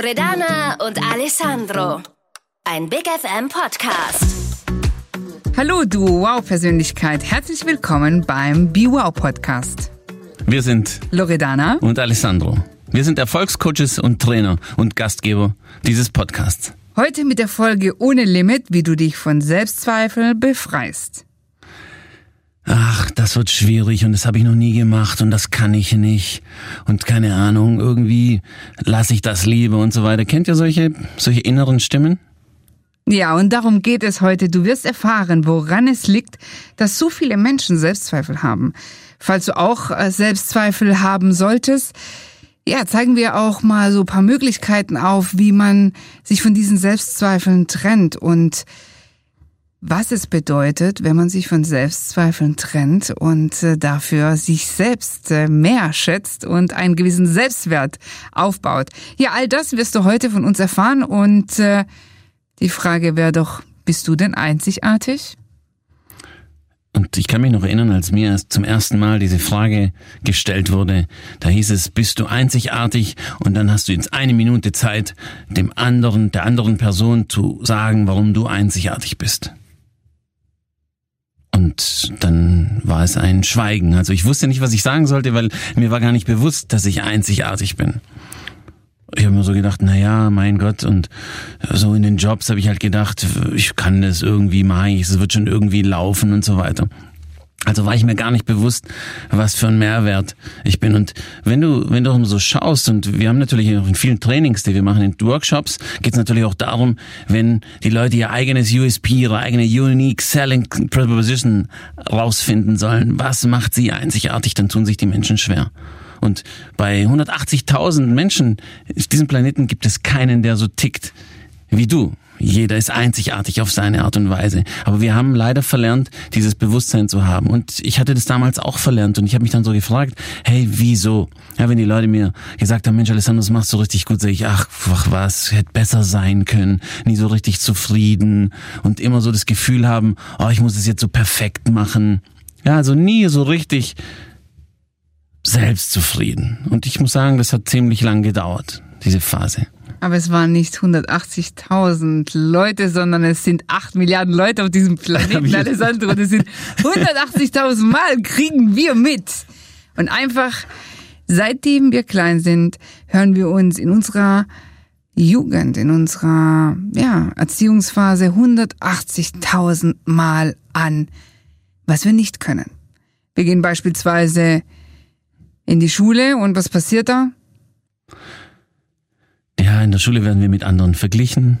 Loredana und Alessandro. Ein Big FM Podcast. Hallo, du Wow-Persönlichkeit. Herzlich willkommen beim Be Wow Podcast. Wir sind Loredana und Alessandro. Wir sind Erfolgscoaches und Trainer und Gastgeber dieses Podcasts. Heute mit der Folge Ohne Limit, wie du dich von Selbstzweifel befreist. Ach, das wird schwierig und das habe ich noch nie gemacht und das kann ich nicht und keine Ahnung, irgendwie lasse ich das lieber und so weiter. Kennt ihr solche, solche inneren Stimmen? Ja, und darum geht es heute. Du wirst erfahren, woran es liegt, dass so viele Menschen Selbstzweifel haben. Falls du auch äh, Selbstzweifel haben solltest, ja, zeigen wir auch mal so paar Möglichkeiten auf, wie man sich von diesen Selbstzweifeln trennt und was es bedeutet, wenn man sich von Selbstzweifeln trennt und äh, dafür sich selbst äh, mehr schätzt und einen gewissen Selbstwert aufbaut. Ja, all das wirst du heute von uns erfahren und äh, die Frage wäre doch, bist du denn einzigartig? Und ich kann mich noch erinnern, als mir zum ersten Mal diese Frage gestellt wurde, da hieß es, bist du einzigartig? Und dann hast du jetzt eine Minute Zeit, dem anderen, der anderen Person zu sagen, warum du einzigartig bist. Und dann war es ein Schweigen. Also ich wusste nicht, was ich sagen sollte, weil mir war gar nicht bewusst, dass ich einzigartig bin. Ich habe mir so gedacht, na ja, mein Gott, und so in den Jobs habe ich halt gedacht, ich kann das irgendwie, mache ich, es wird schon irgendwie laufen und so weiter. Also war ich mir gar nicht bewusst, was für ein Mehrwert ich bin. Und wenn du, wenn du so schaust, und wir haben natürlich auch in vielen Trainings, die wir machen, in Workshops, geht es natürlich auch darum, wenn die Leute ihr eigenes USP, ihre eigene Unique Selling Proposition rausfinden sollen, was macht sie einzigartig, dann tun sich die Menschen schwer. Und bei 180.000 Menschen auf diesem Planeten gibt es keinen, der so tickt wie du. Jeder ist einzigartig auf seine Art und Weise. Aber wir haben leider verlernt, dieses Bewusstsein zu haben. Und ich hatte das damals auch verlernt. Und ich habe mich dann so gefragt, hey, wieso? Ja, wenn die Leute mir gesagt haben, Mensch, Alessandro, das machst du richtig gut, sage ich, ach, ach, was, hätte besser sein können. Nie so richtig zufrieden. Und immer so das Gefühl haben, oh, ich muss es jetzt so perfekt machen. Ja, also nie so richtig selbstzufrieden. Und ich muss sagen, das hat ziemlich lang gedauert, diese Phase. Aber es waren nicht 180.000 Leute, sondern es sind 8 Milliarden Leute auf diesem Planeten, Alessandro. Das sind 180.000 Mal kriegen wir mit. Und einfach, seitdem wir klein sind, hören wir uns in unserer Jugend, in unserer ja, Erziehungsphase 180.000 Mal an, was wir nicht können. Wir gehen beispielsweise in die Schule und was passiert da? Ja, in der Schule werden wir mit anderen verglichen.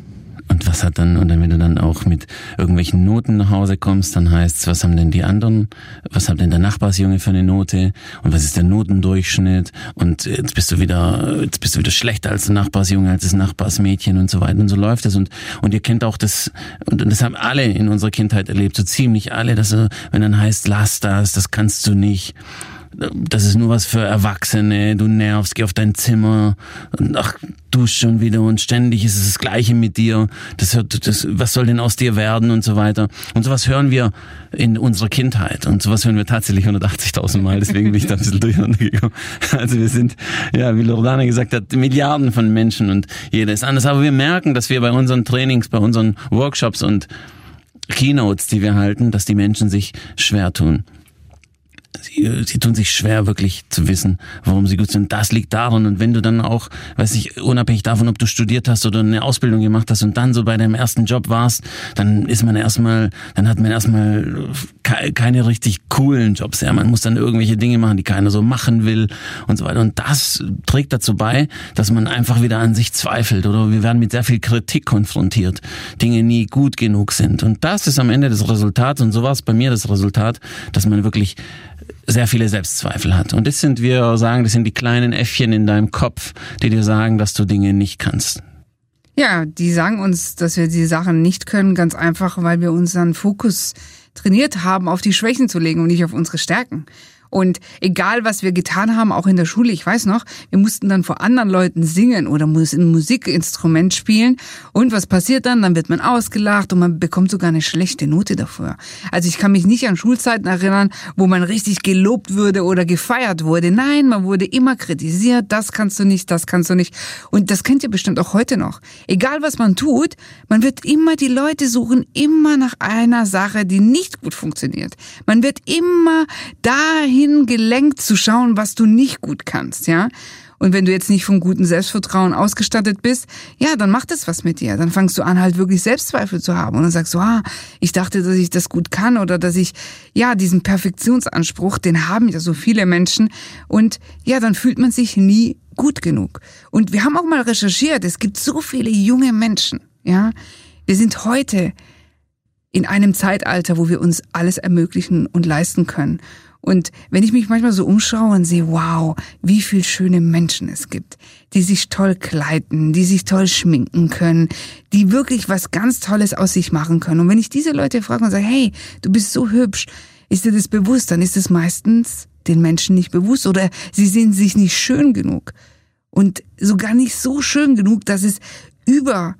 Und was hat dann, und dann, wenn du dann auch mit irgendwelchen Noten nach Hause kommst, dann heißt's, was haben denn die anderen, was hat denn der Nachbarsjunge für eine Note? Und was ist der Notendurchschnitt? Und jetzt bist du wieder, jetzt bist du wieder schlechter als der Nachbarsjunge, als das Nachbarsmädchen und so weiter. Und so läuft es und, und ihr kennt auch das, und das haben alle in unserer Kindheit erlebt, so ziemlich alle, dass, wenn dann heißt, lass das, das kannst du nicht das ist nur was für Erwachsene, du nervst, geh auf dein Zimmer ach, du schon wieder und ständig ist es das Gleiche mit dir, das, hört, das, was soll denn aus dir werden und so weiter. Und sowas hören wir in unserer Kindheit. Und sowas hören wir tatsächlich 180.000 Mal, deswegen bin ich da ein bisschen durcheinander gekommen. Also wir sind, ja, wie Loredana gesagt hat, Milliarden von Menschen und jeder ist anders, aber wir merken, dass wir bei unseren Trainings, bei unseren Workshops und Keynotes, die wir halten, dass die Menschen sich schwer tun sie tun sich schwer, wirklich zu wissen, warum sie gut sind. Das liegt daran. Und wenn du dann auch, weiß ich, unabhängig davon, ob du studiert hast oder eine Ausbildung gemacht hast und dann so bei deinem ersten Job warst, dann ist man erstmal, dann hat man erstmal keine richtig coolen Jobs. Ja, man muss dann irgendwelche Dinge machen, die keiner so machen will und so weiter. Und das trägt dazu bei, dass man einfach wieder an sich zweifelt oder wir werden mit sehr viel Kritik konfrontiert. Dinge nie gut genug sind. Und das ist am Ende das Resultat und so war es bei mir das Resultat, dass man wirklich sehr viele Selbstzweifel hat. Und das sind, wir sagen, das sind die kleinen Äffchen in deinem Kopf, die dir sagen, dass du Dinge nicht kannst. Ja, die sagen uns, dass wir die Sachen nicht können, ganz einfach, weil wir unseren Fokus trainiert haben, auf die Schwächen zu legen und nicht auf unsere Stärken. Und egal, was wir getan haben, auch in der Schule, ich weiß noch, wir mussten dann vor anderen Leuten singen oder ein Musikinstrument spielen. Und was passiert dann? Dann wird man ausgelacht und man bekommt sogar eine schlechte Note dafür. Also ich kann mich nicht an Schulzeiten erinnern, wo man richtig gelobt würde oder gefeiert wurde. Nein, man wurde immer kritisiert. Das kannst du nicht, das kannst du nicht. Und das kennt ihr bestimmt auch heute noch. Egal, was man tut, man wird immer die Leute suchen, immer nach einer Sache, die nicht gut funktioniert. Man wird immer dahin dahin gelenkt zu schauen, was du nicht gut kannst, ja. Und wenn du jetzt nicht vom guten Selbstvertrauen ausgestattet bist, ja, dann macht es was mit dir. Dann fangst du an, halt wirklich Selbstzweifel zu haben. Und dann sagst du, ah, ich dachte, dass ich das gut kann oder dass ich, ja, diesen Perfektionsanspruch, den haben ja so viele Menschen. Und ja, dann fühlt man sich nie gut genug. Und wir haben auch mal recherchiert, es gibt so viele junge Menschen, ja. Wir sind heute in einem Zeitalter, wo wir uns alles ermöglichen und leisten können. Und wenn ich mich manchmal so umschaue und sehe, wow, wie viel schöne Menschen es gibt, die sich toll kleiden, die sich toll schminken können, die wirklich was ganz Tolles aus sich machen können. Und wenn ich diese Leute frage und sage, hey, du bist so hübsch, ist dir das bewusst, dann ist es meistens den Menschen nicht bewusst oder sie sehen sich nicht schön genug. Und sogar nicht so schön genug, dass es über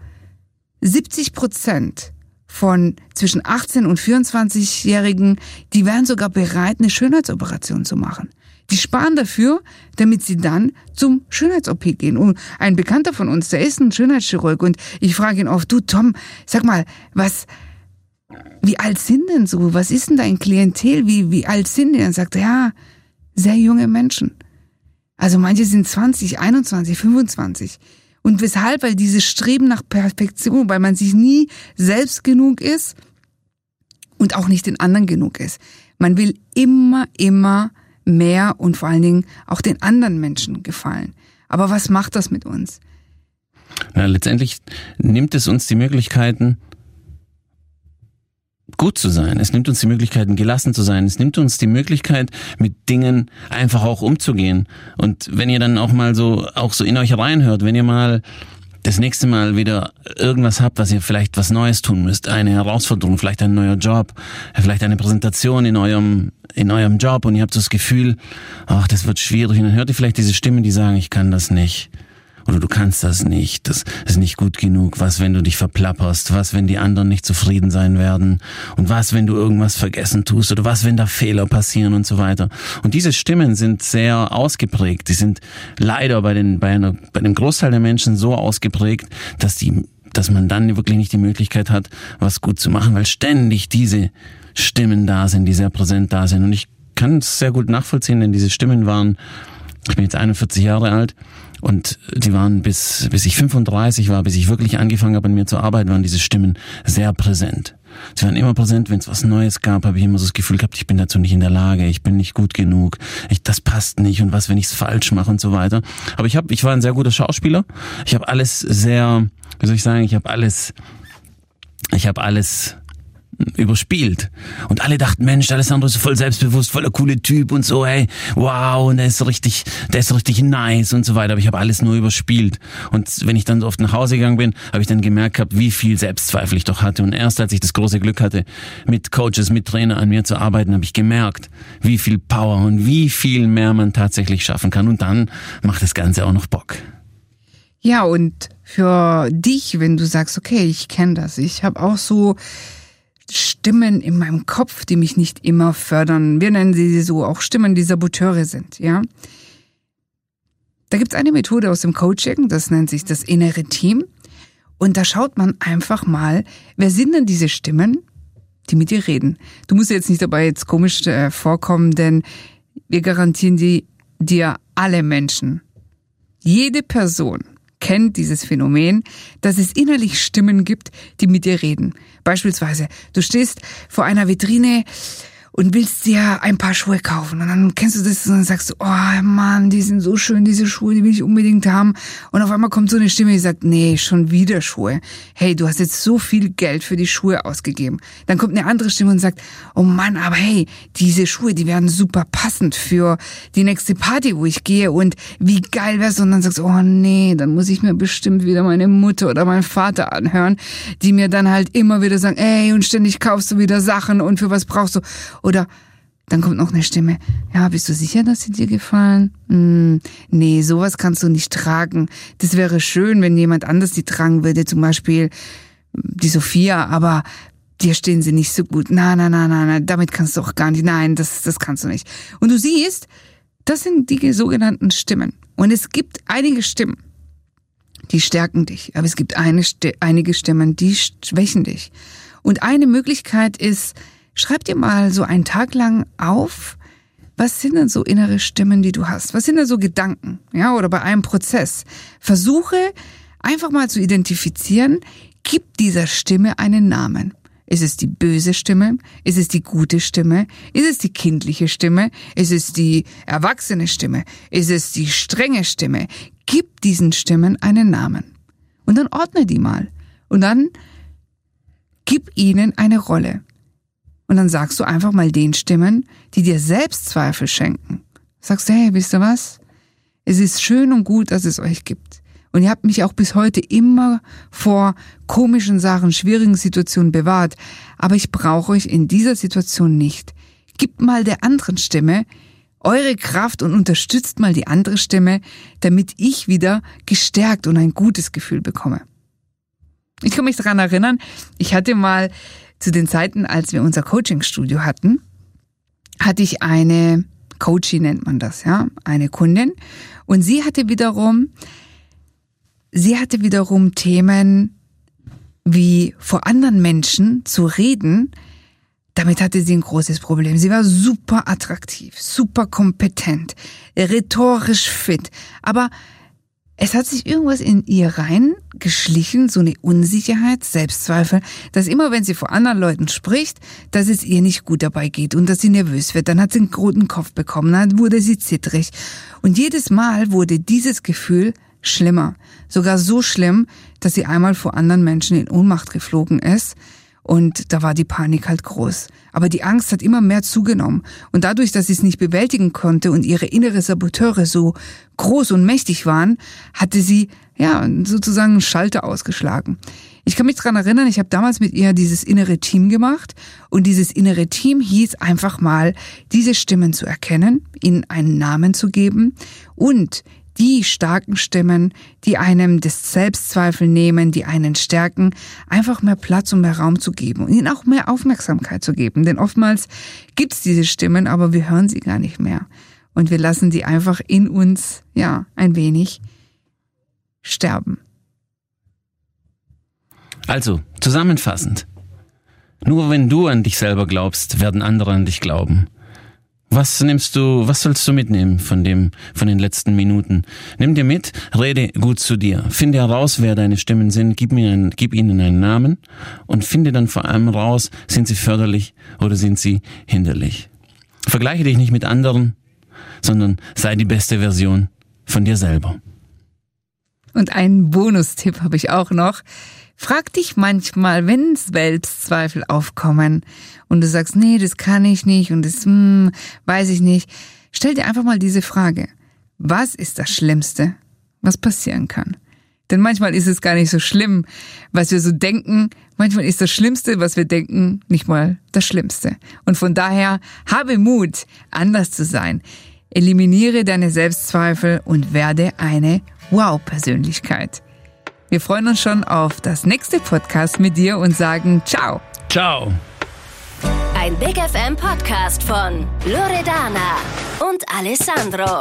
70 Prozent von zwischen 18 und 24-Jährigen, die wären sogar bereit, eine Schönheitsoperation zu machen. Die sparen dafür, damit sie dann zum Schönheits-OP gehen. Und ein Bekannter von uns, der ist ein Schönheitschirurg und ich frage ihn oft, du Tom, sag mal, was, wie alt sind denn so? Was ist denn dein Klientel? Wie, wie alt sind die? Dann sagt er, ja, sehr junge Menschen. Also manche sind 20, 21, 25. Und weshalb? Weil dieses Streben nach Perfektion, weil man sich nie selbst genug ist und auch nicht den anderen genug ist. Man will immer, immer mehr und vor allen Dingen auch den anderen Menschen gefallen. Aber was macht das mit uns? Na, letztendlich nimmt es uns die Möglichkeiten, gut zu sein. Es nimmt uns die Möglichkeiten, gelassen zu sein. Es nimmt uns die Möglichkeit, mit Dingen einfach auch umzugehen. Und wenn ihr dann auch mal so, auch so in euch reinhört, wenn ihr mal das nächste Mal wieder irgendwas habt, was ihr vielleicht was Neues tun müsst, eine Herausforderung, vielleicht ein neuer Job, vielleicht eine Präsentation in eurem in eurem Job und ihr habt so das Gefühl, ach, das wird schwierig und dann hört ihr vielleicht diese Stimmen, die sagen, ich kann das nicht oder du kannst das nicht, das ist nicht gut genug, was, wenn du dich verplapperst, was, wenn die anderen nicht zufrieden sein werden? Und was, wenn du irgendwas vergessen tust? Oder was, wenn da Fehler passieren und so weiter. Und diese Stimmen sind sehr ausgeprägt, die sind leider bei, den, bei, einer, bei dem Großteil der Menschen so ausgeprägt, dass die dass man dann wirklich nicht die Möglichkeit hat, was gut zu machen, weil ständig diese Stimmen da sind, die sehr präsent da sind. Und ich kann es sehr gut nachvollziehen, denn diese Stimmen waren, ich bin jetzt 41 Jahre alt, und die waren bis, bis ich 35 war, bis ich wirklich angefangen habe, an mir zu arbeiten, waren diese Stimmen sehr präsent. Sie waren immer präsent, wenn es was Neues gab, habe ich immer so das Gefühl gehabt, ich bin dazu nicht in der Lage, ich bin nicht gut genug, ich, das passt nicht und was, wenn ich es falsch mache und so weiter. Aber ich habe, ich war ein sehr guter Schauspieler. Ich habe alles sehr, wie soll ich sagen, ich habe alles, ich habe alles überspielt. Und alle dachten, Mensch, Alessandro ist voll selbstbewusst, voller coole Typ und so, hey, wow, und der ist richtig, der ist richtig nice und so weiter. Aber ich habe alles nur überspielt. Und wenn ich dann oft nach Hause gegangen bin, habe ich dann gemerkt gehabt, wie viel Selbstzweifel ich doch hatte. Und erst als ich das große Glück hatte, mit Coaches, mit Trainer an mir zu arbeiten, habe ich gemerkt, wie viel Power und wie viel mehr man tatsächlich schaffen kann. Und dann macht das Ganze auch noch Bock. Ja, und für dich, wenn du sagst, okay, ich kenne das, ich habe auch so Stimmen in meinem Kopf, die mich nicht immer fördern. Wir nennen sie so auch Stimmen, die Saboteure sind, ja. Da gibt's eine Methode aus dem Coaching, das nennt sich das innere Team. Und da schaut man einfach mal, wer sind denn diese Stimmen, die mit dir reden. Du musst jetzt nicht dabei jetzt komisch äh, vorkommen, denn wir garantieren die, dir alle Menschen. Jede Person kennt dieses Phänomen, dass es innerlich Stimmen gibt, die mit dir reden. Beispielsweise, du stehst vor einer Vitrine und willst dir ein paar Schuhe kaufen. Und dann kennst du das und dann sagst du, oh Mann, die sind so schön, diese Schuhe, die will ich unbedingt haben. Und auf einmal kommt so eine Stimme, die sagt, nee, schon wieder Schuhe. Hey, du hast jetzt so viel Geld für die Schuhe ausgegeben. Dann kommt eine andere Stimme und sagt, oh Mann, aber hey, diese Schuhe, die werden super passend für die nächste Party, wo ich gehe. Und wie geil wär's? Und dann sagst du, oh nee, dann muss ich mir bestimmt wieder meine Mutter oder meinen Vater anhören, die mir dann halt immer wieder sagen, ey, und ständig kaufst du wieder Sachen und für was brauchst du? Oder Dann kommt noch eine Stimme. Ja, bist du sicher, dass sie dir gefallen? Hm, nee, sowas kannst du nicht tragen. Das wäre schön, wenn jemand anders die tragen würde, zum Beispiel die Sophia, aber dir stehen sie nicht so gut. Nein, nein, nein, nein, nein, damit kannst du auch gar nicht. Nein, das, das kannst du nicht. Und du siehst, das sind die sogenannten Stimmen. Und es gibt einige Stimmen, die stärken dich. Aber es gibt eine, einige Stimmen, die schwächen dich. Und eine Möglichkeit ist, schreib dir mal so einen Tag lang auf, was sind denn so innere Stimmen, die du hast? Was sind denn so Gedanken? Ja, oder bei einem Prozess. Versuche einfach mal zu identifizieren, gib dieser Stimme einen Namen. Ist es die böse Stimme? Ist es die gute Stimme? Ist es die kindliche Stimme? Ist es die erwachsene Stimme? Ist es die strenge Stimme? Gib diesen Stimmen einen Namen. Und dann ordne die mal. Und dann gib ihnen eine Rolle. Und dann sagst du einfach mal den Stimmen, die dir Selbstzweifel schenken. Sagst du, hey, wisst ihr was? Es ist schön und gut, dass es euch gibt. Und ihr habt mich auch bis heute immer vor komischen Sachen, schwierigen Situationen bewahrt. Aber ich brauche euch in dieser Situation nicht. Gebt mal der anderen Stimme eure Kraft und unterstützt mal die andere Stimme, damit ich wieder gestärkt und ein gutes Gefühl bekomme. Ich kann mich daran erinnern, ich hatte mal zu den Zeiten, als wir unser Coachingstudio hatten, hatte ich eine Coachie nennt man das, ja, eine Kundin. Und sie hatte wiederum sie hatte wiederum Themen wie vor anderen Menschen zu reden, damit hatte sie ein großes Problem. Sie war super attraktiv, super kompetent, rhetorisch fit, aber es hat sich irgendwas in ihr reingeschlichen, so eine Unsicherheit, Selbstzweifel, dass immer wenn sie vor anderen Leuten spricht, dass es ihr nicht gut dabei geht und dass sie nervös wird. Dann hat sie einen roten Kopf bekommen, dann wurde sie zittrig. Und jedes Mal wurde dieses Gefühl schlimmer. Sogar so schlimm, dass sie einmal vor anderen Menschen in Ohnmacht geflogen ist. Und da war die Panik halt groß. Aber die Angst hat immer mehr zugenommen. Und dadurch, dass sie es nicht bewältigen konnte und ihre innere Saboteure so groß und mächtig waren, hatte sie ja sozusagen einen Schalter ausgeschlagen. Ich kann mich dran erinnern, ich habe damals mit ihr dieses innere Team gemacht und dieses innere Team hieß einfach mal, diese Stimmen zu erkennen, ihnen einen Namen zu geben und die starken Stimmen, die einem das Selbstzweifel nehmen, die einen stärken, einfach mehr Platz und mehr Raum zu geben und ihnen auch mehr Aufmerksamkeit zu geben. Denn oftmals gibt's diese Stimmen, aber wir hören sie gar nicht mehr. Und wir lassen sie einfach in uns, ja, ein wenig sterben. Also, zusammenfassend. Nur wenn du an dich selber glaubst, werden andere an dich glauben. Was nimmst du, was sollst du mitnehmen von dem, von den letzten Minuten? Nimm dir mit, rede gut zu dir. Finde heraus, wer deine Stimmen sind, gib ihnen, gib ihnen einen Namen und finde dann vor allem raus, sind sie förderlich oder sind sie hinderlich. Vergleiche dich nicht mit anderen, sondern sei die beste Version von dir selber. Und einen Bonustipp habe ich auch noch. Frag dich manchmal, wenn Selbstzweifel aufkommen und du sagst, nee, das kann ich nicht und das hm, weiß ich nicht, stell dir einfach mal diese Frage. Was ist das Schlimmste, was passieren kann? Denn manchmal ist es gar nicht so schlimm, was wir so denken. Manchmal ist das Schlimmste, was wir denken, nicht mal das Schlimmste. Und von daher habe Mut, anders zu sein. Eliminiere deine Selbstzweifel und werde eine Wow-Persönlichkeit. Wir freuen uns schon auf das nächste Podcast mit dir und sagen Ciao. Ciao. Ein Big FM Podcast von Loredana und Alessandro.